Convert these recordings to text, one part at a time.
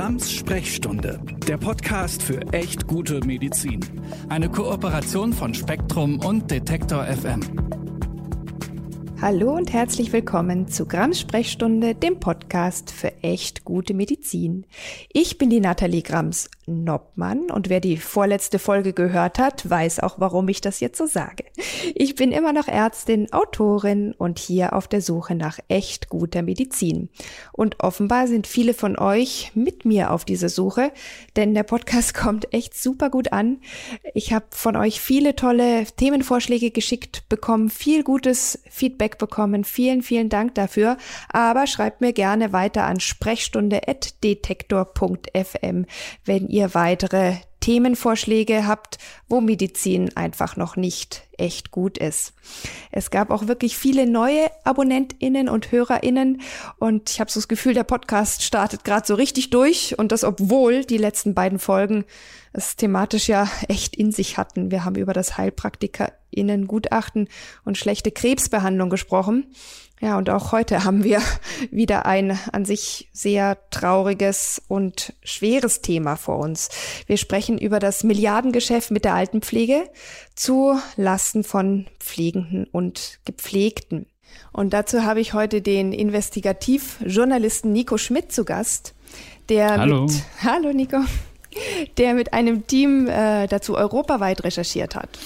Grams Sprechstunde, der Podcast für echt gute Medizin. Eine Kooperation von Spektrum und Detektor FM. Hallo und herzlich willkommen zu Grams Sprechstunde, dem Podcast für echt gute Medizin. Ich bin die Nathalie Grams Noppmann und wer die vorletzte Folge gehört hat, weiß auch, warum ich das jetzt so sage. Ich bin immer noch Ärztin, Autorin und hier auf der Suche nach echt guter Medizin. Und offenbar sind viele von euch mit mir auf dieser Suche, denn der Podcast kommt echt super gut an. Ich habe von euch viele tolle Themenvorschläge geschickt bekommen, viel gutes Feedback bekommen. Vielen, vielen Dank dafür. Aber schreibt mir gerne weiter an sprechstunde.detektor.fm, wenn ihr weitere Themenvorschläge habt, wo Medizin einfach noch nicht echt gut ist. Es gab auch wirklich viele neue Abonnentinnen und Hörerinnen und ich habe so das Gefühl, der Podcast startet gerade so richtig durch und das obwohl die letzten beiden Folgen es thematisch ja echt in sich hatten. Wir haben über das Heilpraktikerinnen-Gutachten und schlechte Krebsbehandlung gesprochen. Ja, und auch heute haben wir wieder ein an sich sehr trauriges und schweres Thema vor uns. Wir sprechen über das Milliardengeschäft mit der Altenpflege zu Lasten von Pflegenden und Gepflegten. Und dazu habe ich heute den Investigativjournalisten Nico Schmidt zu Gast, der Hallo. mit Hallo Nico, der mit einem Team äh, dazu europaweit recherchiert hat.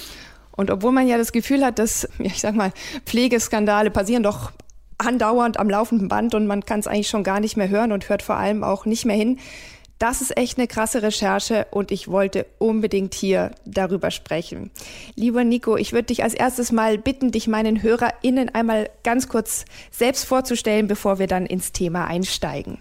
Und obwohl man ja das Gefühl hat, dass, ich sag mal, Pflegeskandale passieren doch andauernd am laufenden Band und man kann es eigentlich schon gar nicht mehr hören und hört vor allem auch nicht mehr hin. Das ist echt eine krasse Recherche und ich wollte unbedingt hier darüber sprechen. Lieber Nico, ich würde dich als erstes mal bitten, dich meinen HörerInnen einmal ganz kurz selbst vorzustellen, bevor wir dann ins Thema einsteigen.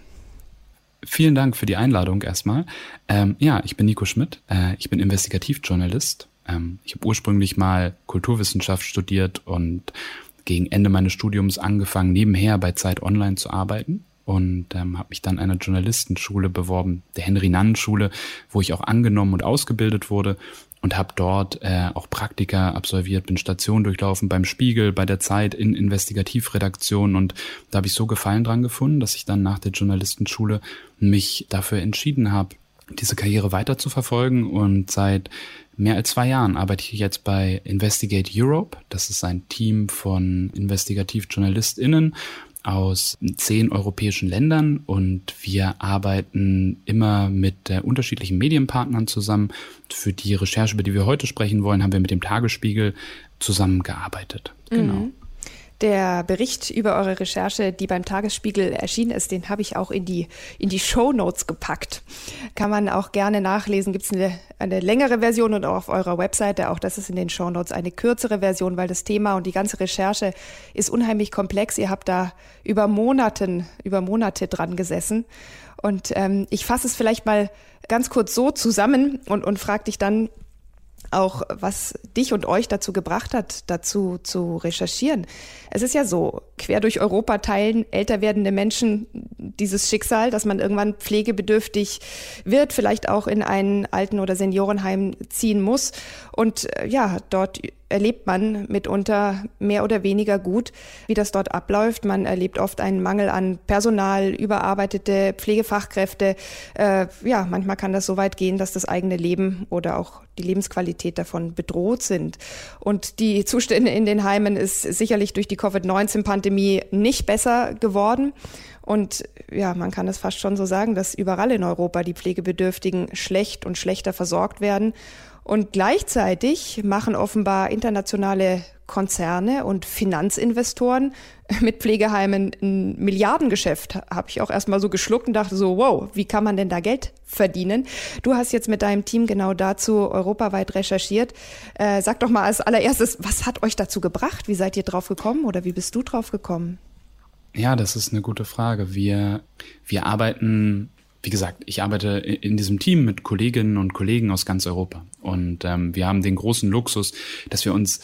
Vielen Dank für die Einladung erstmal. Ähm, ja, ich bin Nico Schmidt. Äh, ich bin Investigativjournalist. Ähm, ich habe ursprünglich mal Kulturwissenschaft studiert und gegen Ende meines Studiums angefangen, nebenher bei Zeit Online zu arbeiten und ähm, habe mich dann einer Journalistenschule beworben, der Henry-Nannen-Schule, wo ich auch angenommen und ausgebildet wurde und habe dort äh, auch Praktika absolviert, bin Station durchlaufen beim Spiegel, bei der Zeit in Investigativredaktion und da habe ich so Gefallen dran gefunden, dass ich dann nach der Journalistenschule mich dafür entschieden habe, diese Karriere weiter zu verfolgen und seit mehr als zwei Jahren arbeite ich jetzt bei Investigate Europe. Das ist ein Team von Investigativjournalistinnen aus zehn europäischen Ländern und wir arbeiten immer mit äh, unterschiedlichen Medienpartnern zusammen. Für die Recherche, über die wir heute sprechen wollen, haben wir mit dem Tagesspiegel zusammengearbeitet. Genau. Der Bericht über eure Recherche, die beim Tagesspiegel erschienen ist, den habe ich auch in die, in die Show Notes gepackt. Kann man auch gerne nachlesen. Gibt es eine, eine längere Version und auch auf eurer Webseite. Auch das ist in den Show Notes eine kürzere Version, weil das Thema und die ganze Recherche ist unheimlich komplex. Ihr habt da über Monaten, über Monate dran gesessen. Und ähm, ich fasse es vielleicht mal ganz kurz so zusammen und, und frage dich dann, auch was dich und euch dazu gebracht hat, dazu zu recherchieren. Es ist ja so, quer durch Europa teilen älter werdende Menschen dieses Schicksal, dass man irgendwann pflegebedürftig wird, vielleicht auch in ein Alten- oder Seniorenheim ziehen muss. Und äh, ja, dort erlebt man mitunter mehr oder weniger gut, wie das dort abläuft. Man erlebt oft einen Mangel an Personal, überarbeitete Pflegefachkräfte. Äh, ja, manchmal kann das so weit gehen, dass das eigene Leben oder auch die Lebensqualität davon bedroht sind. Und die Zustände in den Heimen ist sicherlich durch die Covid-19-Pandemie nicht besser geworden. Und ja, man kann es fast schon so sagen, dass überall in Europa die Pflegebedürftigen schlecht und schlechter versorgt werden. Und gleichzeitig machen offenbar internationale Konzerne und Finanzinvestoren mit Pflegeheimen ein Milliardengeschäft. Habe ich auch erstmal so geschluckt und dachte so, wow, wie kann man denn da Geld verdienen? Du hast jetzt mit deinem Team genau dazu europaweit recherchiert. Äh, sag doch mal als allererstes, was hat euch dazu gebracht? Wie seid ihr drauf gekommen oder wie bist du drauf gekommen? Ja, das ist eine gute Frage. Wir, wir arbeiten wie gesagt, ich arbeite in diesem Team mit Kolleginnen und Kollegen aus ganz Europa. Und ähm, wir haben den großen Luxus, dass wir uns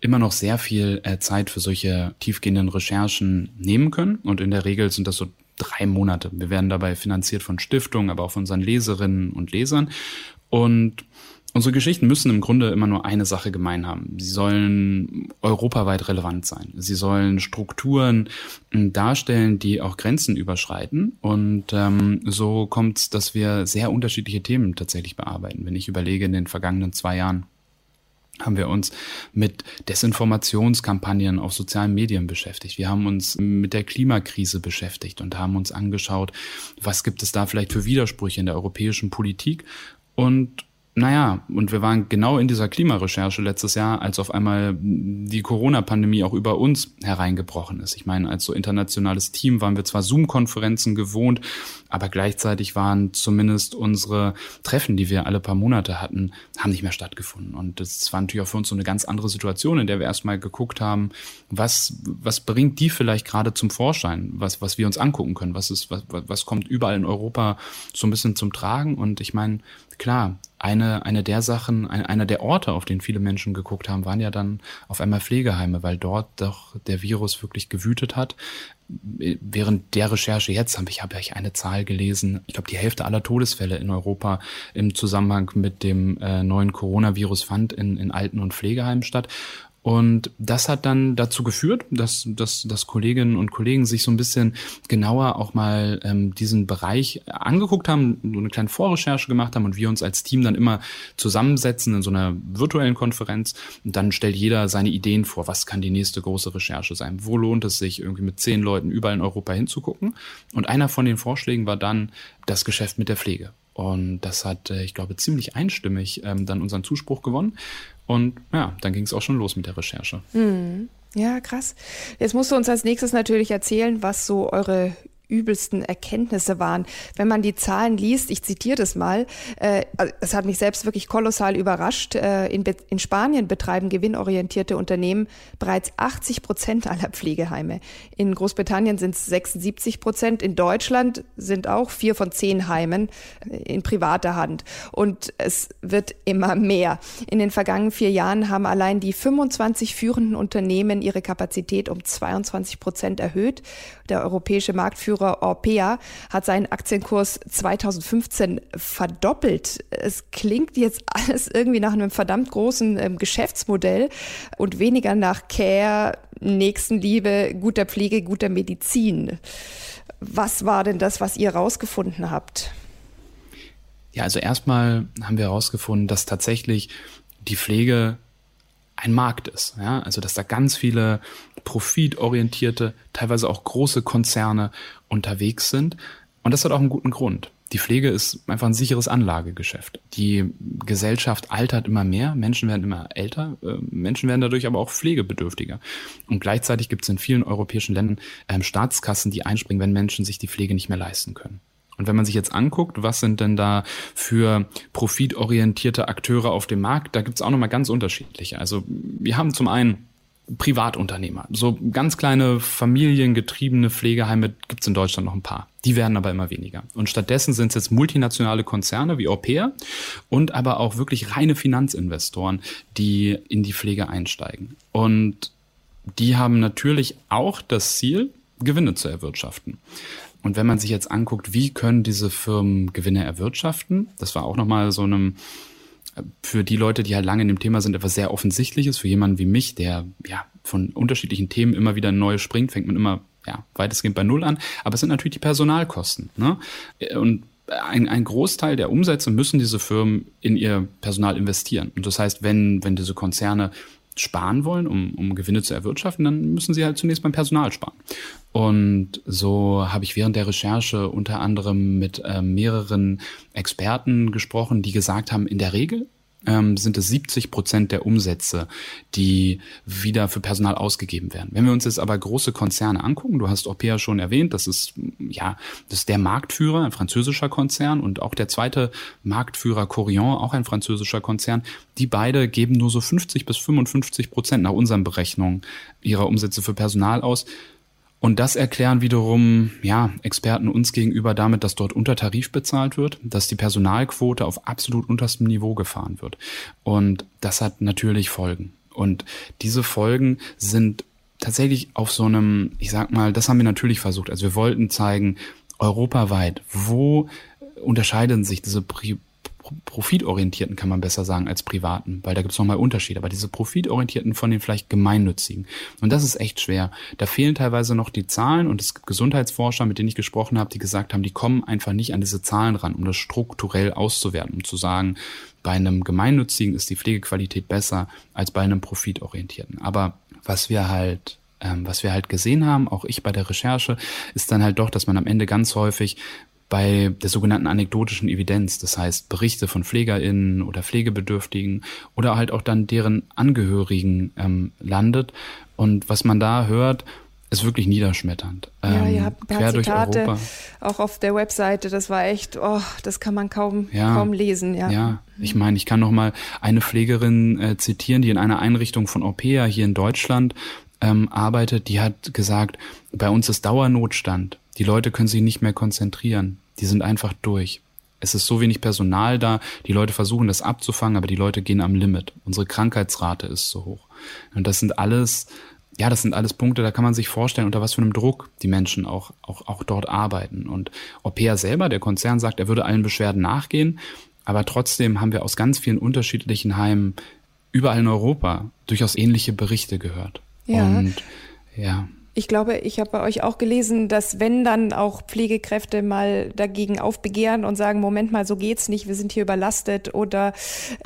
immer noch sehr viel äh, Zeit für solche tiefgehenden Recherchen nehmen können. Und in der Regel sind das so drei Monate. Wir werden dabei finanziert von Stiftungen, aber auch von unseren Leserinnen und Lesern. Und Unsere Geschichten müssen im Grunde immer nur eine Sache gemein haben. Sie sollen europaweit relevant sein. Sie sollen Strukturen hm, darstellen, die auch Grenzen überschreiten. Und ähm, so kommt es, dass wir sehr unterschiedliche Themen tatsächlich bearbeiten. Wenn ich überlege, in den vergangenen zwei Jahren haben wir uns mit Desinformationskampagnen auf sozialen Medien beschäftigt. Wir haben uns mit der Klimakrise beschäftigt und haben uns angeschaut, was gibt es da vielleicht für Widersprüche in der europäischen Politik und naja, und wir waren genau in dieser Klimarecherche letztes Jahr, als auf einmal die Corona-Pandemie auch über uns hereingebrochen ist. Ich meine, als so internationales Team waren wir zwar Zoom-Konferenzen gewohnt, aber gleichzeitig waren zumindest unsere Treffen, die wir alle paar Monate hatten, haben nicht mehr stattgefunden. Und das war natürlich auch für uns so eine ganz andere Situation, in der wir erstmal geguckt haben, was, was bringt die vielleicht gerade zum Vorschein, was, was wir uns angucken können, was ist, was, was kommt überall in Europa so ein bisschen zum Tragen. Und ich meine, klar, eine, eine der Sachen, ein, einer der Orte, auf den viele Menschen geguckt haben, waren ja dann auf einmal Pflegeheime, weil dort doch der Virus wirklich gewütet hat. Während der Recherche jetzt habe ich, habe ich eine Zahl gelesen. Ich glaube, die Hälfte aller Todesfälle in Europa im Zusammenhang mit dem äh, neuen Coronavirus fand in, in Alten- und Pflegeheimen statt. Und das hat dann dazu geführt, dass, dass, dass Kolleginnen und Kollegen sich so ein bisschen genauer auch mal ähm, diesen Bereich angeguckt haben, so eine kleine Vorrecherche gemacht haben und wir uns als Team dann immer zusammensetzen in so einer virtuellen Konferenz. Und dann stellt jeder seine Ideen vor, was kann die nächste große Recherche sein? Wo lohnt es sich, irgendwie mit zehn Leuten überall in Europa hinzugucken? Und einer von den Vorschlägen war dann das Geschäft mit der Pflege. Und das hat, äh, ich glaube, ziemlich einstimmig ähm, dann unseren Zuspruch gewonnen. Und ja, dann ging es auch schon los mit der Recherche. Mhm. Ja, krass. Jetzt musst du uns als nächstes natürlich erzählen, was so eure übelsten Erkenntnisse waren. Wenn man die Zahlen liest, ich zitiere das mal, äh, es hat mich selbst wirklich kolossal überrascht. Äh, in, in Spanien betreiben gewinnorientierte Unternehmen bereits 80 Prozent aller Pflegeheime. In Großbritannien sind es 76 Prozent. In Deutschland sind auch vier von zehn Heimen äh, in privater Hand. Und es wird immer mehr. In den vergangenen vier Jahren haben allein die 25 führenden Unternehmen ihre Kapazität um 22 Prozent erhöht. Der europäische Marktführer Marktführer Orpea hat seinen Aktienkurs 2015 verdoppelt. Es klingt jetzt alles irgendwie nach einem verdammt großen ähm, Geschäftsmodell und weniger nach Care, Nächstenliebe, guter Pflege, guter Medizin. Was war denn das, was ihr rausgefunden habt? Ja, also erstmal haben wir herausgefunden, dass tatsächlich die Pflege ein Markt ist. Ja? Also dass da ganz viele profitorientierte, teilweise auch große Konzerne unterwegs sind. Und das hat auch einen guten Grund. Die Pflege ist einfach ein sicheres Anlagegeschäft. Die Gesellschaft altert immer mehr, Menschen werden immer älter, äh, Menschen werden dadurch aber auch pflegebedürftiger. Und gleichzeitig gibt es in vielen europäischen Ländern ähm, Staatskassen, die einspringen, wenn Menschen sich die Pflege nicht mehr leisten können. Und wenn man sich jetzt anguckt, was sind denn da für profitorientierte Akteure auf dem Markt, da gibt's auch nochmal ganz unterschiedliche. Also wir haben zum einen Privatunternehmer. So ganz kleine familiengetriebene Pflegeheime gibt's in Deutschland noch ein paar. Die werden aber immer weniger. Und stattdessen sind es jetzt multinationale Konzerne wie Orpea und aber auch wirklich reine Finanzinvestoren, die in die Pflege einsteigen. Und die haben natürlich auch das Ziel, Gewinne zu erwirtschaften. Und wenn man sich jetzt anguckt, wie können diese Firmen Gewinne erwirtschaften, das war auch nochmal so einem, für die Leute, die halt lange in dem Thema sind, etwas sehr Offensichtliches. Für jemanden wie mich, der ja von unterschiedlichen Themen immer wieder neu springt, fängt man immer ja, weitestgehend bei Null an. Aber es sind natürlich die Personalkosten. Ne? Und ein, ein Großteil der Umsätze müssen diese Firmen in ihr Personal investieren. Und das heißt, wenn, wenn diese Konzerne sparen wollen, um, um Gewinne zu erwirtschaften, dann müssen sie halt zunächst beim Personal sparen. Und so habe ich während der Recherche unter anderem mit äh, mehreren Experten gesprochen, die gesagt haben, in der Regel ähm, sind es 70 Prozent der Umsätze, die wieder für Personal ausgegeben werden. Wenn wir uns jetzt aber große Konzerne angucken, du hast Orpea schon erwähnt, das ist ja das ist der Marktführer, ein französischer Konzern und auch der zweite Marktführer Corian, auch ein französischer Konzern. Die beide geben nur so 50 bis 55 Prozent nach unseren Berechnungen ihrer Umsätze für Personal aus. Und das erklären wiederum, ja, Experten uns gegenüber damit, dass dort unter Tarif bezahlt wird, dass die Personalquote auf absolut unterstem Niveau gefahren wird. Und das hat natürlich Folgen. Und diese Folgen sind tatsächlich auf so einem, ich sag mal, das haben wir natürlich versucht. Also wir wollten zeigen, europaweit, wo unterscheiden sich diese profitorientierten kann man besser sagen als privaten, weil da gibt's nochmal Unterschiede. Aber diese profitorientierten von den vielleicht gemeinnützigen. Und das ist echt schwer. Da fehlen teilweise noch die Zahlen und es gibt Gesundheitsforscher, mit denen ich gesprochen habe, die gesagt haben, die kommen einfach nicht an diese Zahlen ran, um das strukturell auszuwerten, um zu sagen, bei einem gemeinnützigen ist die Pflegequalität besser als bei einem profitorientierten. Aber was wir halt ähm, was wir halt gesehen haben, auch ich bei der Recherche, ist dann halt doch, dass man am Ende ganz häufig bei der sogenannten anekdotischen Evidenz, das heißt Berichte von PflegerInnen oder Pflegebedürftigen oder halt auch dann deren Angehörigen ähm, landet. Und was man da hört, ist wirklich niederschmetternd. Ja, ihr ähm, habt ein paar Zitate auch auf der Webseite. Das war echt, oh, das kann man kaum, ja, kaum lesen. Ja, ja. ich meine, ich kann noch mal eine Pflegerin äh, zitieren, die in einer Einrichtung von Opea hier in Deutschland ähm, arbeitet. Die hat gesagt, bei uns ist Dauernotstand. Die Leute können sich nicht mehr konzentrieren. Die sind einfach durch. Es ist so wenig Personal da. Die Leute versuchen das abzufangen, aber die Leute gehen am Limit. Unsere Krankheitsrate ist so hoch. Und das sind alles, ja, das sind alles Punkte, da kann man sich vorstellen, unter was für einem Druck die Menschen auch, auch, auch dort arbeiten. Und Opea selber, der Konzern sagt, er würde allen Beschwerden nachgehen. Aber trotzdem haben wir aus ganz vielen unterschiedlichen Heimen überall in Europa durchaus ähnliche Berichte gehört. Ja. Und ja. Ich glaube, ich habe bei euch auch gelesen, dass wenn dann auch Pflegekräfte mal dagegen aufbegehren und sagen, Moment mal, so geht's nicht, wir sind hier überlastet oder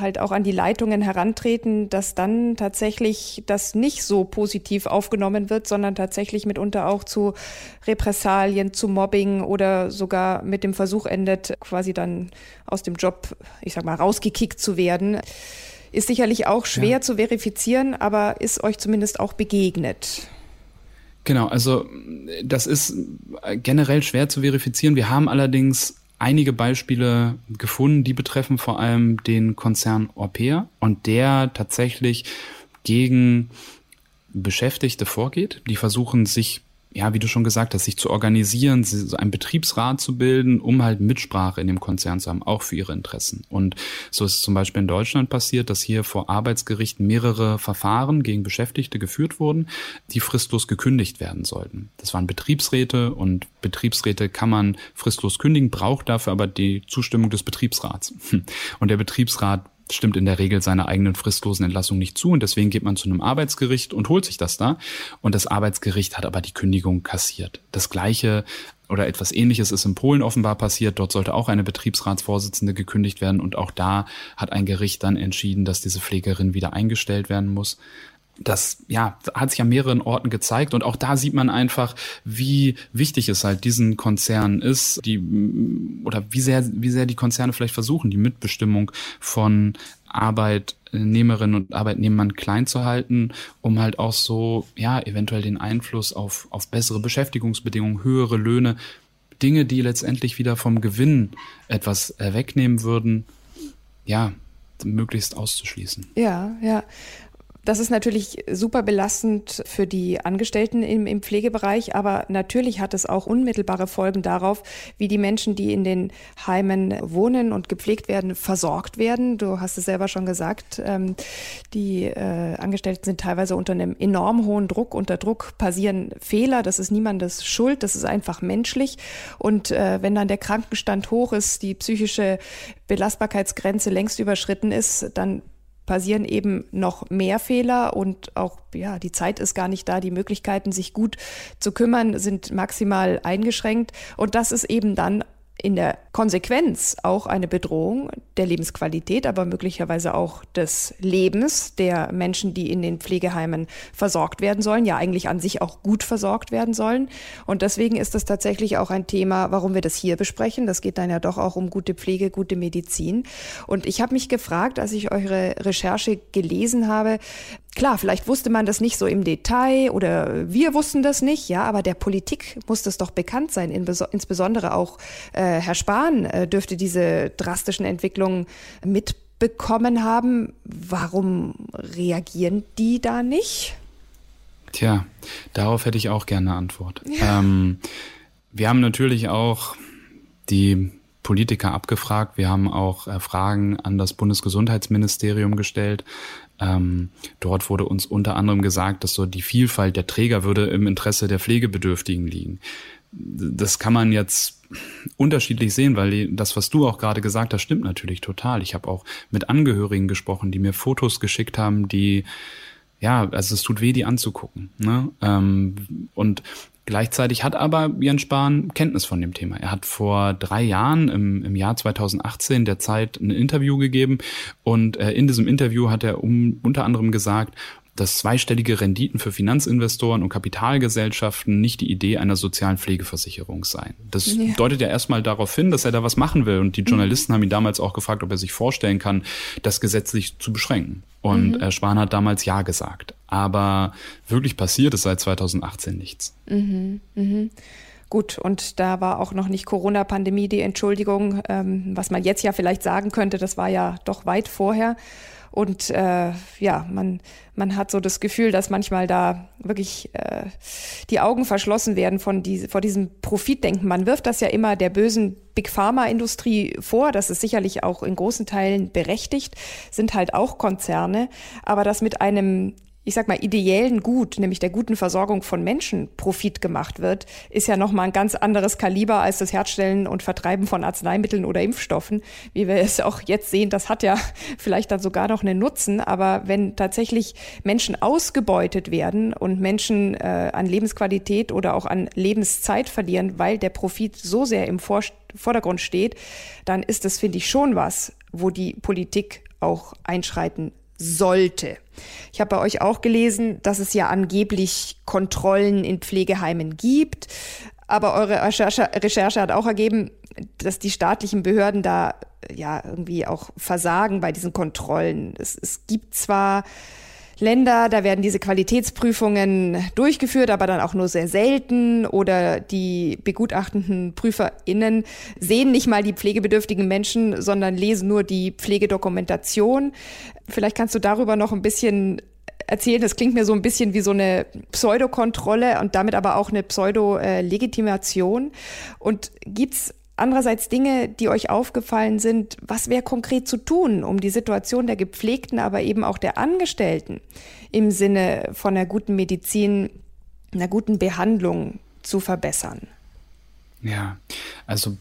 halt auch an die Leitungen herantreten, dass dann tatsächlich das nicht so positiv aufgenommen wird, sondern tatsächlich mitunter auch zu Repressalien, zu Mobbing oder sogar mit dem Versuch endet, quasi dann aus dem Job, ich sag mal, rausgekickt zu werden. Ist sicherlich auch schwer ja. zu verifizieren, aber ist euch zumindest auch begegnet. Genau, also das ist generell schwer zu verifizieren. Wir haben allerdings einige Beispiele gefunden, die betreffen vor allem den Konzern Orpea und der tatsächlich gegen Beschäftigte vorgeht. Die versuchen sich ja, wie du schon gesagt hast, sich zu organisieren, so einen Betriebsrat zu bilden, um halt Mitsprache in dem Konzern zu haben, auch für ihre Interessen. Und so ist zum Beispiel in Deutschland passiert, dass hier vor Arbeitsgerichten mehrere Verfahren gegen Beschäftigte geführt wurden, die fristlos gekündigt werden sollten. Das waren Betriebsräte und Betriebsräte kann man fristlos kündigen, braucht dafür aber die Zustimmung des Betriebsrats. Und der Betriebsrat stimmt in der Regel seiner eigenen fristlosen Entlassung nicht zu und deswegen geht man zu einem Arbeitsgericht und holt sich das da und das Arbeitsgericht hat aber die Kündigung kassiert. Das gleiche oder etwas ähnliches ist in Polen offenbar passiert. Dort sollte auch eine Betriebsratsvorsitzende gekündigt werden und auch da hat ein Gericht dann entschieden, dass diese Pflegerin wieder eingestellt werden muss das ja hat sich an mehreren Orten gezeigt und auch da sieht man einfach, wie wichtig es halt diesen Konzernen ist, die oder wie sehr wie sehr die Konzerne vielleicht versuchen, die Mitbestimmung von Arbeitnehmerinnen und Arbeitnehmern klein zu halten, um halt auch so ja eventuell den Einfluss auf auf bessere Beschäftigungsbedingungen, höhere Löhne, Dinge, die letztendlich wieder vom Gewinn etwas wegnehmen würden, ja möglichst auszuschließen. Ja, ja. Das ist natürlich super belastend für die Angestellten im, im, Pflegebereich, aber natürlich hat es auch unmittelbare Folgen darauf, wie die Menschen, die in den Heimen wohnen und gepflegt werden, versorgt werden. Du hast es selber schon gesagt, ähm, die äh, Angestellten sind teilweise unter einem enorm hohen Druck. Unter Druck passieren Fehler, das ist niemandes Schuld, das ist einfach menschlich. Und äh, wenn dann der Krankenstand hoch ist, die psychische Belastbarkeitsgrenze längst überschritten ist, dann passieren eben noch mehr Fehler und auch, ja, die Zeit ist gar nicht da. Die Möglichkeiten, sich gut zu kümmern, sind maximal eingeschränkt. Und das ist eben dann in der Konsequenz auch eine Bedrohung der Lebensqualität, aber möglicherweise auch des Lebens der Menschen, die in den Pflegeheimen versorgt werden sollen, ja eigentlich an sich auch gut versorgt werden sollen. Und deswegen ist das tatsächlich auch ein Thema, warum wir das hier besprechen. Das geht dann ja doch auch um gute Pflege, gute Medizin. Und ich habe mich gefragt, als ich eure Recherche gelesen habe, Klar, vielleicht wusste man das nicht so im Detail oder wir wussten das nicht, ja, aber der Politik muss das doch bekannt sein. insbesondere auch äh, Herr Spahn äh, dürfte diese drastischen Entwicklungen mitbekommen haben. Warum reagieren die da nicht? Tja, darauf hätte ich auch gerne eine Antwort. Ja. Ähm, wir haben natürlich auch die Politiker abgefragt. Wir haben auch äh, Fragen an das Bundesgesundheitsministerium gestellt. Ähm, dort wurde uns unter anderem gesagt, dass so die Vielfalt der Träger würde im Interesse der Pflegebedürftigen liegen. das kann man jetzt unterschiedlich sehen, weil das, was du auch gerade gesagt hast, stimmt natürlich total. Ich habe auch mit Angehörigen gesprochen, die mir Fotos geschickt haben, die ja, also es tut weh, die anzugucken. Ne? Ähm, und Gleichzeitig hat aber Jens Spahn Kenntnis von dem Thema. Er hat vor drei Jahren, im, im Jahr 2018, der Zeit ein Interview gegeben und äh, in diesem Interview hat er um, unter anderem gesagt, dass zweistellige Renditen für Finanzinvestoren und Kapitalgesellschaften nicht die Idee einer sozialen Pflegeversicherung seien. Das ja. deutet ja erstmal darauf hin, dass er da was machen will. Und die mhm. Journalisten mhm. haben ihn damals auch gefragt, ob er sich vorstellen kann, das gesetzlich zu beschränken. Und mhm. Spahn hat damals Ja gesagt. Aber wirklich passiert ist seit 2018 nichts. Mhm. Mhm. Gut, und da war auch noch nicht Corona-Pandemie die Entschuldigung. Ähm, was man jetzt ja vielleicht sagen könnte, das war ja doch weit vorher. Und äh, ja, man, man hat so das Gefühl, dass manchmal da wirklich äh, die Augen verschlossen werden von die, vor diesem Profitdenken. Man wirft das ja immer der bösen Big Pharma-Industrie vor. Das ist sicherlich auch in großen Teilen berechtigt, sind halt auch Konzerne. Aber das mit einem ich sag mal, ideellen Gut, nämlich der guten Versorgung von Menschen, Profit gemacht wird, ist ja nochmal ein ganz anderes Kaliber als das Herstellen und Vertreiben von Arzneimitteln oder Impfstoffen. Wie wir es auch jetzt sehen, das hat ja vielleicht dann sogar noch einen Nutzen. Aber wenn tatsächlich Menschen ausgebeutet werden und Menschen äh, an Lebensqualität oder auch an Lebenszeit verlieren, weil der Profit so sehr im Vor Vordergrund steht, dann ist das, finde ich, schon was, wo die Politik auch einschreiten sollte. Ich habe bei euch auch gelesen, dass es ja angeblich Kontrollen in Pflegeheimen gibt. Aber eure Recherche, Recherche hat auch ergeben, dass die staatlichen Behörden da ja irgendwie auch versagen bei diesen Kontrollen. Es, es gibt zwar Länder, da werden diese Qualitätsprüfungen durchgeführt, aber dann auch nur sehr selten oder die begutachtenden PrüferInnen sehen nicht mal die pflegebedürftigen Menschen, sondern lesen nur die Pflegedokumentation. Vielleicht kannst du darüber noch ein bisschen erzählen. Das klingt mir so ein bisschen wie so eine Pseudokontrolle und damit aber auch eine Pseudo-Legitimation. Und gibt's Andererseits Dinge, die euch aufgefallen sind, was wäre konkret zu tun, um die Situation der Gepflegten, aber eben auch der Angestellten im Sinne von einer guten Medizin, einer guten Behandlung zu verbessern? Ja, also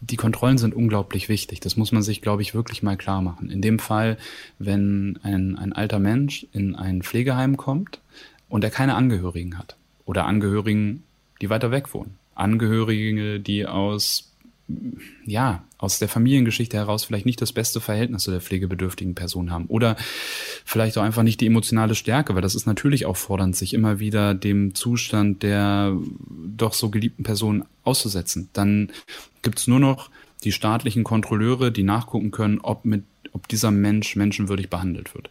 die Kontrollen sind unglaublich wichtig. Das muss man sich, glaube ich, wirklich mal klar machen. In dem Fall, wenn ein, ein alter Mensch in ein Pflegeheim kommt und er keine Angehörigen hat oder Angehörigen, die weiter weg wohnen. Angehörige, die aus ja, aus der Familiengeschichte heraus vielleicht nicht das beste Verhältnis zu der pflegebedürftigen Person haben oder vielleicht auch einfach nicht die emotionale Stärke, weil das ist natürlich auch fordernd, sich immer wieder dem Zustand der doch so geliebten Person auszusetzen. Dann gibt's nur noch die staatlichen Kontrolleure, die nachgucken können, ob mit ob dieser Mensch menschenwürdig behandelt wird.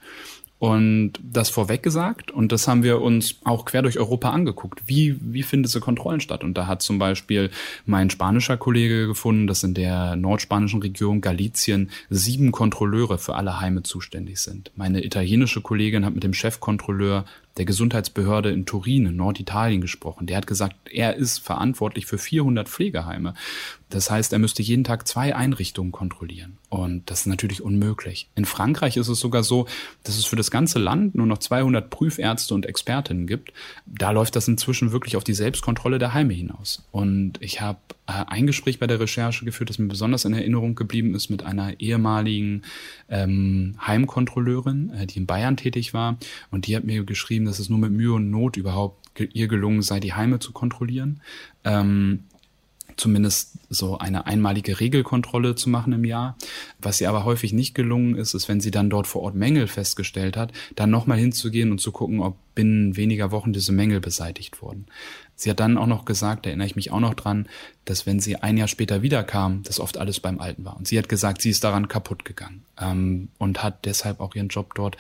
Und das vorweg gesagt, und das haben wir uns auch quer durch Europa angeguckt. Wie, wie finden diese Kontrollen statt? Und da hat zum Beispiel mein spanischer Kollege gefunden, dass in der nordspanischen Region Galicien sieben Kontrolleure für alle Heime zuständig sind. Meine italienische Kollegin hat mit dem Chefkontrolleur der Gesundheitsbehörde in Turin in Norditalien gesprochen. Der hat gesagt, er ist verantwortlich für 400 Pflegeheime. Das heißt, er müsste jeden Tag zwei Einrichtungen kontrollieren. Und das ist natürlich unmöglich. In Frankreich ist es sogar so, dass es für das ganze Land nur noch 200 Prüfärzte und Expertinnen gibt. Da läuft das inzwischen wirklich auf die Selbstkontrolle der Heime hinaus. Und ich habe ein Gespräch bei der Recherche geführt, das mir besonders in Erinnerung geblieben ist, mit einer ehemaligen ähm, Heimkontrolleurin, äh, die in Bayern tätig war. Und die hat mir geschrieben, dass es nur mit Mühe und Not überhaupt ihr gelungen sei, die Heime zu kontrollieren. Ähm, zumindest so eine einmalige Regelkontrolle zu machen im Jahr. Was ihr aber häufig nicht gelungen ist, ist, wenn sie dann dort vor Ort Mängel festgestellt hat, dann nochmal hinzugehen und zu gucken, ob binnen weniger Wochen diese Mängel beseitigt wurden. Sie hat dann auch noch gesagt, erinnere ich mich auch noch dran, dass wenn sie ein Jahr später wiederkam, dass oft alles beim Alten war. Und sie hat gesagt, sie ist daran kaputt gegangen ähm, und hat deshalb auch ihren Job dort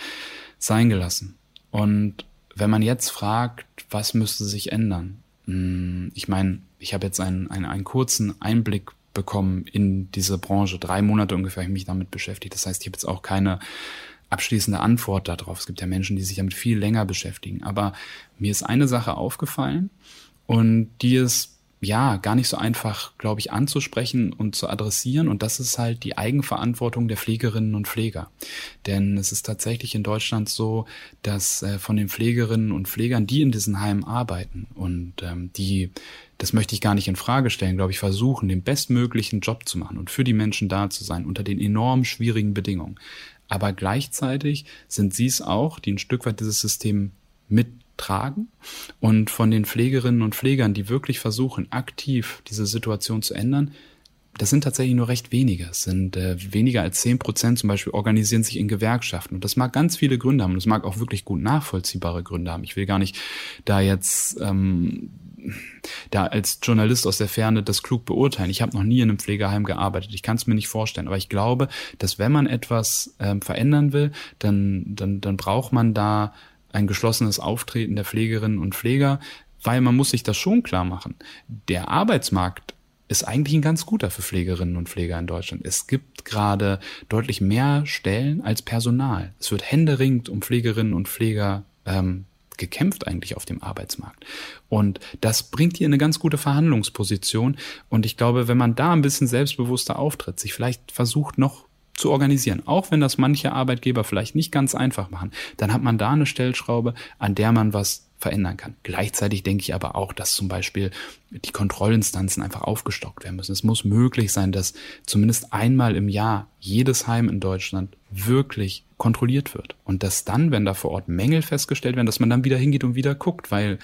sein gelassen. Und wenn man jetzt fragt, was müsste sich ändern? Hm, ich meine, ich habe jetzt einen, einen, einen kurzen Einblick bekommen in diese Branche. Drei Monate ungefähr habe ich mich damit beschäftigt. Das heißt, ich habe jetzt auch keine abschließende Antwort darauf. Es gibt ja Menschen, die sich damit viel länger beschäftigen. Aber mir ist eine Sache aufgefallen und die ist ja, gar nicht so einfach, glaube ich, anzusprechen und zu adressieren. Und das ist halt die Eigenverantwortung der Pflegerinnen und Pfleger. Denn es ist tatsächlich in Deutschland so, dass äh, von den Pflegerinnen und Pflegern, die in diesen Heimen arbeiten und ähm, die, das möchte ich gar nicht in Frage stellen, glaube ich, versuchen, den bestmöglichen Job zu machen und für die Menschen da zu sein unter den enorm schwierigen Bedingungen. Aber gleichzeitig sind sie es auch, die ein Stück weit dieses System mit tragen. Und von den Pflegerinnen und Pflegern, die wirklich versuchen, aktiv diese Situation zu ändern, das sind tatsächlich nur recht wenige. Es sind äh, weniger als zehn Prozent zum Beispiel organisieren sich in Gewerkschaften. Und das mag ganz viele Gründe haben. Und es mag auch wirklich gut nachvollziehbare Gründe haben. Ich will gar nicht da jetzt ähm, da als Journalist aus der Ferne das klug beurteilen. Ich habe noch nie in einem Pflegeheim gearbeitet. Ich kann es mir nicht vorstellen. Aber ich glaube, dass wenn man etwas ähm, verändern will, dann, dann, dann braucht man da ein geschlossenes Auftreten der Pflegerinnen und Pfleger, weil man muss sich das schon klar machen. Der Arbeitsmarkt ist eigentlich ein ganz guter für Pflegerinnen und Pfleger in Deutschland. Es gibt gerade deutlich mehr Stellen als Personal. Es wird händeringend um Pflegerinnen und Pfleger ähm, gekämpft eigentlich auf dem Arbeitsmarkt. Und das bringt ihr eine ganz gute Verhandlungsposition. Und ich glaube, wenn man da ein bisschen selbstbewusster auftritt, sich vielleicht versucht, noch zu organisieren, auch wenn das manche Arbeitgeber vielleicht nicht ganz einfach machen, dann hat man da eine Stellschraube, an der man was verändern kann. Gleichzeitig denke ich aber auch, dass zum Beispiel die Kontrollinstanzen einfach aufgestockt werden müssen. Es muss möglich sein, dass zumindest einmal im Jahr jedes Heim in Deutschland wirklich kontrolliert wird. Und dass dann, wenn da vor Ort Mängel festgestellt werden, dass man dann wieder hingeht und wieder guckt, weil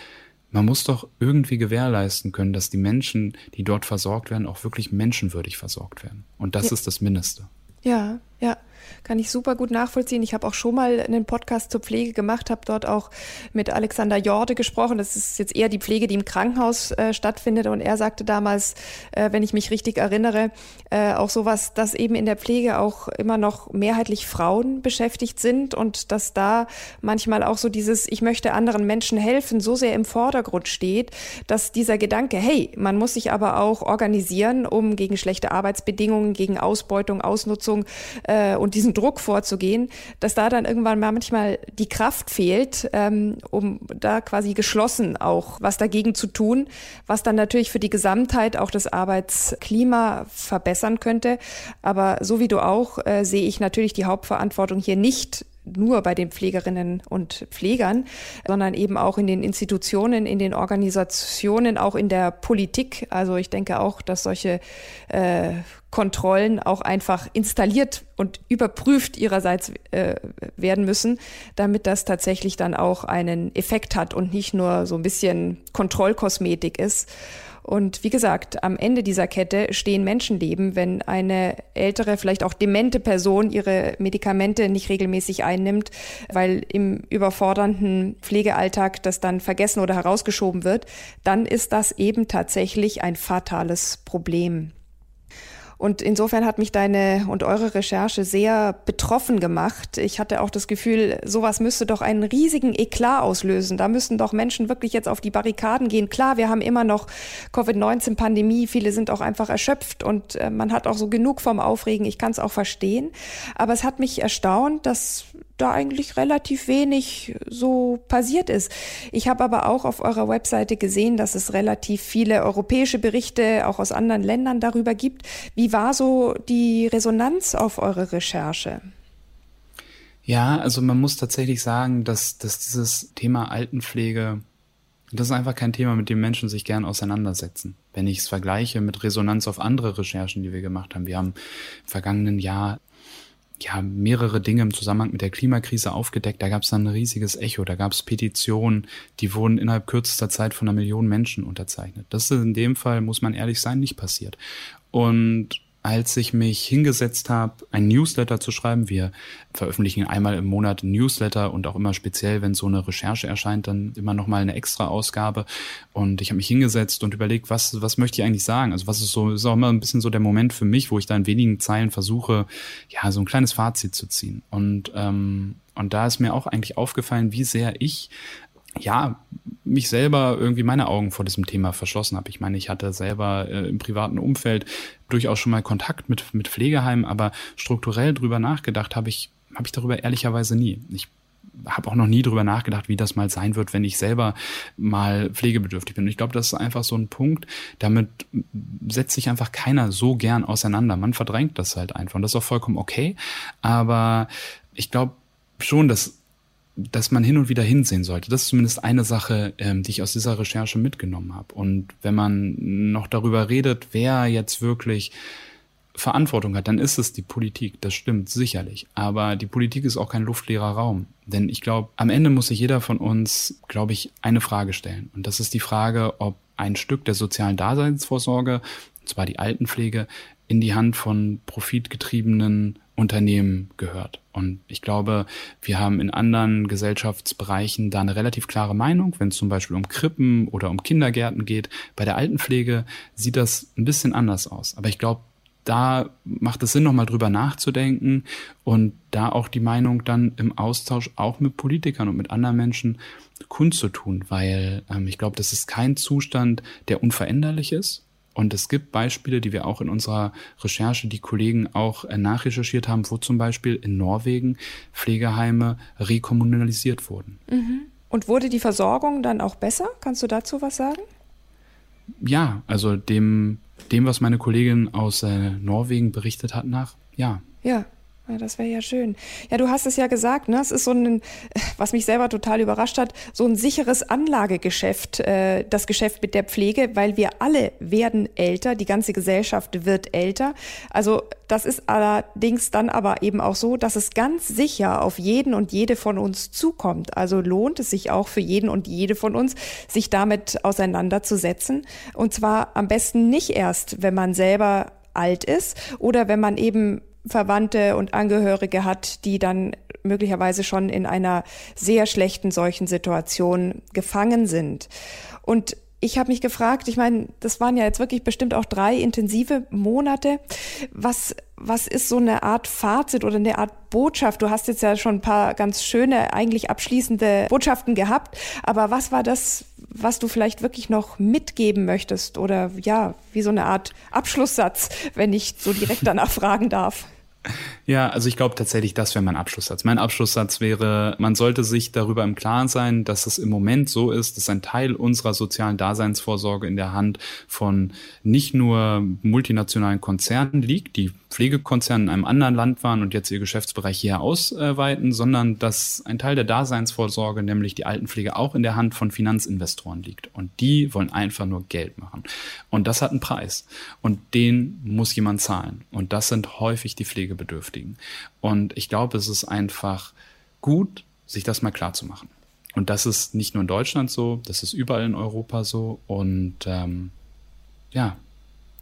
man muss doch irgendwie gewährleisten können, dass die Menschen, die dort versorgt werden, auch wirklich menschenwürdig versorgt werden. Und das ja. ist das Mindeste. Ja, ja. Kann ich super gut nachvollziehen. Ich habe auch schon mal einen Podcast zur Pflege gemacht, habe dort auch mit Alexander Jorde gesprochen. Das ist jetzt eher die Pflege, die im Krankenhaus äh, stattfindet. Und er sagte damals, äh, wenn ich mich richtig erinnere, äh, auch sowas, dass eben in der Pflege auch immer noch mehrheitlich Frauen beschäftigt sind und dass da manchmal auch so dieses, ich möchte anderen Menschen helfen, so sehr im Vordergrund steht, dass dieser Gedanke, hey, man muss sich aber auch organisieren, um gegen schlechte Arbeitsbedingungen, gegen Ausbeutung, Ausnutzung äh, und diesen Druck vorzugehen, dass da dann irgendwann mal manchmal die Kraft fehlt, ähm, um da quasi geschlossen auch was dagegen zu tun, was dann natürlich für die Gesamtheit auch das Arbeitsklima verbessern könnte. Aber so wie du auch, äh, sehe ich natürlich die Hauptverantwortung hier nicht nur bei den Pflegerinnen und Pflegern, sondern eben auch in den Institutionen, in den Organisationen, auch in der Politik. Also ich denke auch, dass solche äh, Kontrollen auch einfach installiert und überprüft ihrerseits äh, werden müssen, damit das tatsächlich dann auch einen Effekt hat und nicht nur so ein bisschen Kontrollkosmetik ist. Und wie gesagt, am Ende dieser Kette stehen Menschenleben, wenn eine ältere, vielleicht auch demente Person ihre Medikamente nicht regelmäßig einnimmt, weil im überfordernden Pflegealltag das dann vergessen oder herausgeschoben wird, dann ist das eben tatsächlich ein fatales Problem. Und insofern hat mich deine und eure Recherche sehr betroffen gemacht. Ich hatte auch das Gefühl, sowas müsste doch einen riesigen Eklat auslösen. Da müssten doch Menschen wirklich jetzt auf die Barrikaden gehen. Klar, wir haben immer noch Covid-19-Pandemie. Viele sind auch einfach erschöpft und äh, man hat auch so genug vom Aufregen. Ich kann es auch verstehen. Aber es hat mich erstaunt, dass da eigentlich relativ wenig so passiert ist. Ich habe aber auch auf eurer Webseite gesehen, dass es relativ viele europäische Berichte auch aus anderen Ländern darüber gibt. Wie war so die Resonanz auf eure Recherche? Ja, also man muss tatsächlich sagen, dass, dass dieses Thema Altenpflege, das ist einfach kein Thema, mit dem Menschen sich gern auseinandersetzen. Wenn ich es vergleiche mit Resonanz auf andere Recherchen, die wir gemacht haben. Wir haben im vergangenen Jahr ja, mehrere Dinge im Zusammenhang mit der Klimakrise aufgedeckt. Da gab es dann ein riesiges Echo, da gab es Petitionen, die wurden innerhalb kürzester Zeit von einer Million Menschen unterzeichnet. Das ist in dem Fall, muss man ehrlich sein, nicht passiert. Und als ich mich hingesetzt habe, ein Newsletter zu schreiben. Wir veröffentlichen einmal im Monat ein Newsletter und auch immer speziell, wenn so eine Recherche erscheint, dann immer noch mal eine extra Ausgabe. Und ich habe mich hingesetzt und überlegt, was was möchte ich eigentlich sagen? Also was ist so ist auch immer ein bisschen so der Moment für mich, wo ich da in wenigen Zeilen versuche, ja so ein kleines Fazit zu ziehen. Und ähm, und da ist mir auch eigentlich aufgefallen, wie sehr ich ja, mich selber irgendwie meine Augen vor diesem Thema verschlossen habe. Ich meine, ich hatte selber äh, im privaten Umfeld durchaus schon mal Kontakt mit, mit Pflegeheimen, aber strukturell drüber nachgedacht habe ich, habe ich darüber ehrlicherweise nie. Ich habe auch noch nie drüber nachgedacht, wie das mal sein wird, wenn ich selber mal pflegebedürftig bin. Und ich glaube, das ist einfach so ein Punkt, damit setzt sich einfach keiner so gern auseinander. Man verdrängt das halt einfach. Und das ist auch vollkommen okay. Aber ich glaube schon, dass dass man hin und wieder hinsehen sollte. Das ist zumindest eine Sache, ähm, die ich aus dieser Recherche mitgenommen habe. Und wenn man noch darüber redet, wer jetzt wirklich Verantwortung hat, dann ist es die Politik. Das stimmt sicherlich. Aber die Politik ist auch kein luftleerer Raum. Denn ich glaube, am Ende muss sich jeder von uns, glaube ich, eine Frage stellen. Und das ist die Frage, ob ein Stück der sozialen Daseinsvorsorge, und zwar die Altenpflege, in die Hand von profitgetriebenen Unternehmen gehört. Und ich glaube, wir haben in anderen Gesellschaftsbereichen da eine relativ klare Meinung, wenn es zum Beispiel um Krippen oder um Kindergärten geht. Bei der Altenpflege sieht das ein bisschen anders aus. Aber ich glaube, da macht es Sinn, nochmal drüber nachzudenken und da auch die Meinung dann im Austausch auch mit Politikern und mit anderen Menschen kundzutun, weil ähm, ich glaube, das ist kein Zustand, der unveränderlich ist. Und es gibt Beispiele, die wir auch in unserer Recherche, die Kollegen auch äh, nachrecherchiert haben, wo zum Beispiel in Norwegen Pflegeheime rekommunalisiert wurden. Mhm. Und wurde die Versorgung dann auch besser? Kannst du dazu was sagen? Ja, also dem dem, was meine Kollegin aus äh, Norwegen berichtet hat, nach, ja. Ja. Ja, das wäre ja schön. Ja, du hast es ja gesagt, ne? Es ist so ein, was mich selber total überrascht hat, so ein sicheres Anlagegeschäft, äh, das Geschäft mit der Pflege, weil wir alle werden älter, die ganze Gesellschaft wird älter. Also das ist allerdings dann aber eben auch so, dass es ganz sicher auf jeden und jede von uns zukommt. Also lohnt es sich auch für jeden und jede von uns, sich damit auseinanderzusetzen. Und zwar am besten nicht erst, wenn man selber alt ist oder wenn man eben Verwandte und Angehörige hat, die dann möglicherweise schon in einer sehr schlechten solchen Situation gefangen sind. Und ich habe mich gefragt, ich meine, das waren ja jetzt wirklich bestimmt auch drei intensive Monate. Was, was ist so eine Art Fazit oder eine Art Botschaft? Du hast jetzt ja schon ein paar ganz schöne, eigentlich abschließende Botschaften gehabt, aber was war das, was du vielleicht wirklich noch mitgeben möchtest oder ja, wie so eine Art Abschlusssatz, wenn ich so direkt danach fragen darf? Ja, also ich glaube tatsächlich, das wäre mein Abschlusssatz. Mein Abschlusssatz wäre, man sollte sich darüber im Klaren sein, dass es im Moment so ist, dass ein Teil unserer sozialen Daseinsvorsorge in der Hand von nicht nur multinationalen Konzernen liegt, die Pflegekonzerne in einem anderen Land waren und jetzt ihr Geschäftsbereich hier ausweiten, sondern dass ein Teil der Daseinsvorsorge, nämlich die Altenpflege, auch in der Hand von Finanzinvestoren liegt. Und die wollen einfach nur Geld machen. Und das hat einen Preis. Und den muss jemand zahlen. Und das sind häufig die Pflegebedürftigen. Und ich glaube, es ist einfach gut, sich das mal klar zu machen. Und das ist nicht nur in Deutschland so, das ist überall in Europa so. Und ähm, ja,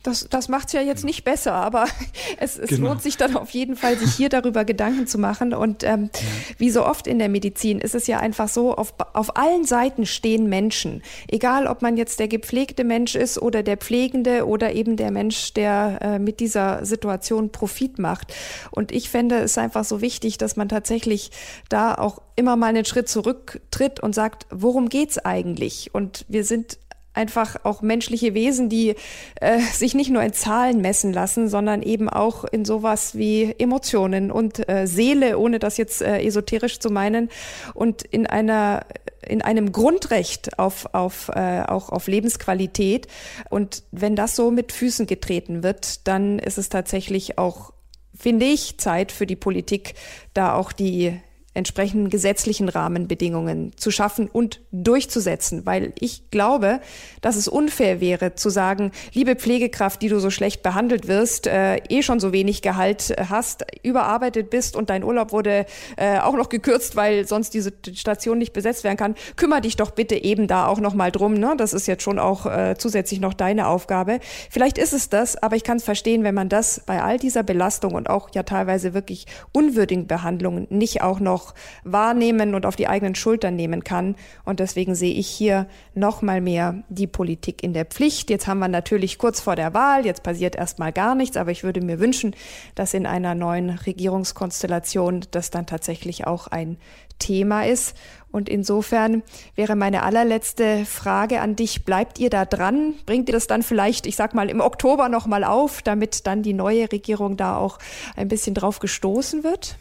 das, das macht es ja jetzt nicht besser, aber es, es genau. lohnt sich dann auf jeden Fall, sich hier darüber Gedanken zu machen. Und ähm, ja. wie so oft in der Medizin ist es ja einfach so, auf, auf allen Seiten stehen Menschen. Egal, ob man jetzt der gepflegte Mensch ist oder der Pflegende oder eben der Mensch, der äh, mit dieser Situation Profit macht. Und ich fände es einfach so wichtig, dass man tatsächlich da auch immer mal einen Schritt zurücktritt und sagt, worum geht's eigentlich? Und wir sind einfach auch menschliche Wesen, die äh, sich nicht nur in Zahlen messen lassen, sondern eben auch in sowas wie Emotionen und äh, Seele, ohne das jetzt äh, esoterisch zu meinen, und in einer in einem Grundrecht auf, auf, äh, auch auf Lebensqualität. Und wenn das so mit Füßen getreten wird, dann ist es tatsächlich auch, finde ich, Zeit für die Politik, da auch die entsprechenden gesetzlichen Rahmenbedingungen zu schaffen und durchzusetzen, weil ich glaube, dass es unfair wäre zu sagen, liebe Pflegekraft, die du so schlecht behandelt wirst, äh, eh schon so wenig Gehalt hast, überarbeitet bist und dein Urlaub wurde äh, auch noch gekürzt, weil sonst diese Station nicht besetzt werden kann, kümmere dich doch bitte eben da auch noch mal drum. Ne? Das ist jetzt schon auch äh, zusätzlich noch deine Aufgabe. Vielleicht ist es das, aber ich kann es verstehen, wenn man das bei all dieser Belastung und auch ja teilweise wirklich unwürdigen Behandlungen nicht auch noch auch wahrnehmen und auf die eigenen Schultern nehmen kann. Und deswegen sehe ich hier noch mal mehr die Politik in der Pflicht. Jetzt haben wir natürlich kurz vor der Wahl, jetzt passiert erstmal gar nichts, aber ich würde mir wünschen, dass in einer neuen Regierungskonstellation das dann tatsächlich auch ein Thema ist. Und insofern wäre meine allerletzte Frage an dich, bleibt ihr da dran? Bringt ihr das dann vielleicht, ich sag mal, im Oktober nochmal auf, damit dann die neue Regierung da auch ein bisschen drauf gestoßen wird?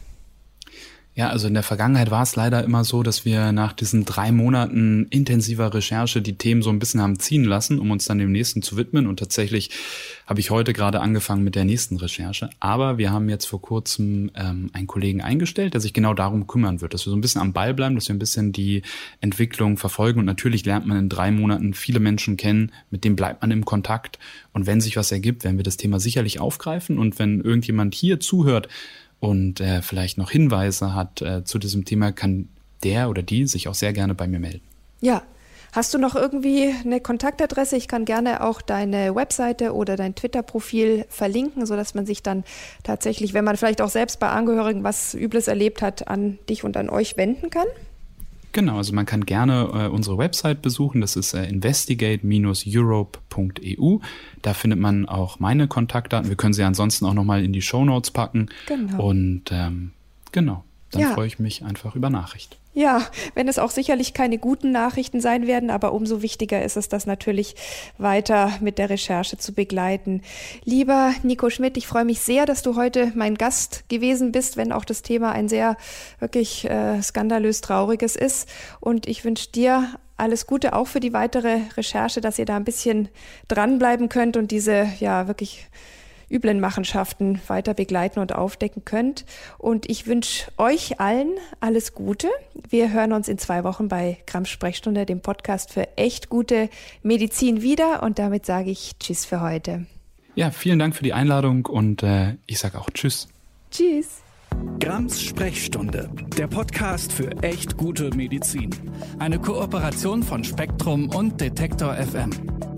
Ja, also in der Vergangenheit war es leider immer so, dass wir nach diesen drei Monaten intensiver Recherche die Themen so ein bisschen haben ziehen lassen, um uns dann dem nächsten zu widmen. Und tatsächlich habe ich heute gerade angefangen mit der nächsten Recherche. Aber wir haben jetzt vor kurzem ähm, einen Kollegen eingestellt, der sich genau darum kümmern wird, dass wir so ein bisschen am Ball bleiben, dass wir ein bisschen die Entwicklung verfolgen. Und natürlich lernt man in drei Monaten viele Menschen kennen, mit denen bleibt man im Kontakt. Und wenn sich was ergibt, werden wir das Thema sicherlich aufgreifen. Und wenn irgendjemand hier zuhört, und äh, vielleicht noch Hinweise hat äh, zu diesem Thema, kann der oder die sich auch sehr gerne bei mir melden. Ja. Hast du noch irgendwie eine Kontaktadresse? Ich kann gerne auch deine Webseite oder dein Twitter-Profil verlinken, sodass man sich dann tatsächlich, wenn man vielleicht auch selbst bei Angehörigen was Übles erlebt hat, an dich und an euch wenden kann. Genau, also man kann gerne äh, unsere Website besuchen. Das ist äh, investigate-europe.eu. Da findet man auch meine Kontaktdaten. Wir können sie ansonsten auch nochmal in die Show Notes packen. Genau. Und ähm, genau, dann ja. freue ich mich einfach über Nachricht. Ja, wenn es auch sicherlich keine guten Nachrichten sein werden, aber umso wichtiger ist es, das natürlich weiter mit der Recherche zu begleiten. Lieber Nico Schmidt, ich freue mich sehr, dass du heute mein Gast gewesen bist, wenn auch das Thema ein sehr wirklich äh, skandalös trauriges ist. Und ich wünsche dir alles Gute auch für die weitere Recherche, dass ihr da ein bisschen dranbleiben könnt und diese ja wirklich üblen Machenschaften weiter begleiten und aufdecken könnt. Und ich wünsche euch allen alles Gute. Wir hören uns in zwei Wochen bei Grams Sprechstunde, dem Podcast für echt gute Medizin wieder. Und damit sage ich Tschüss für heute. Ja, vielen Dank für die Einladung und äh, ich sage auch Tschüss. Tschüss. Grams Sprechstunde, der Podcast für echt gute Medizin. Eine Kooperation von Spektrum und Detektor FM.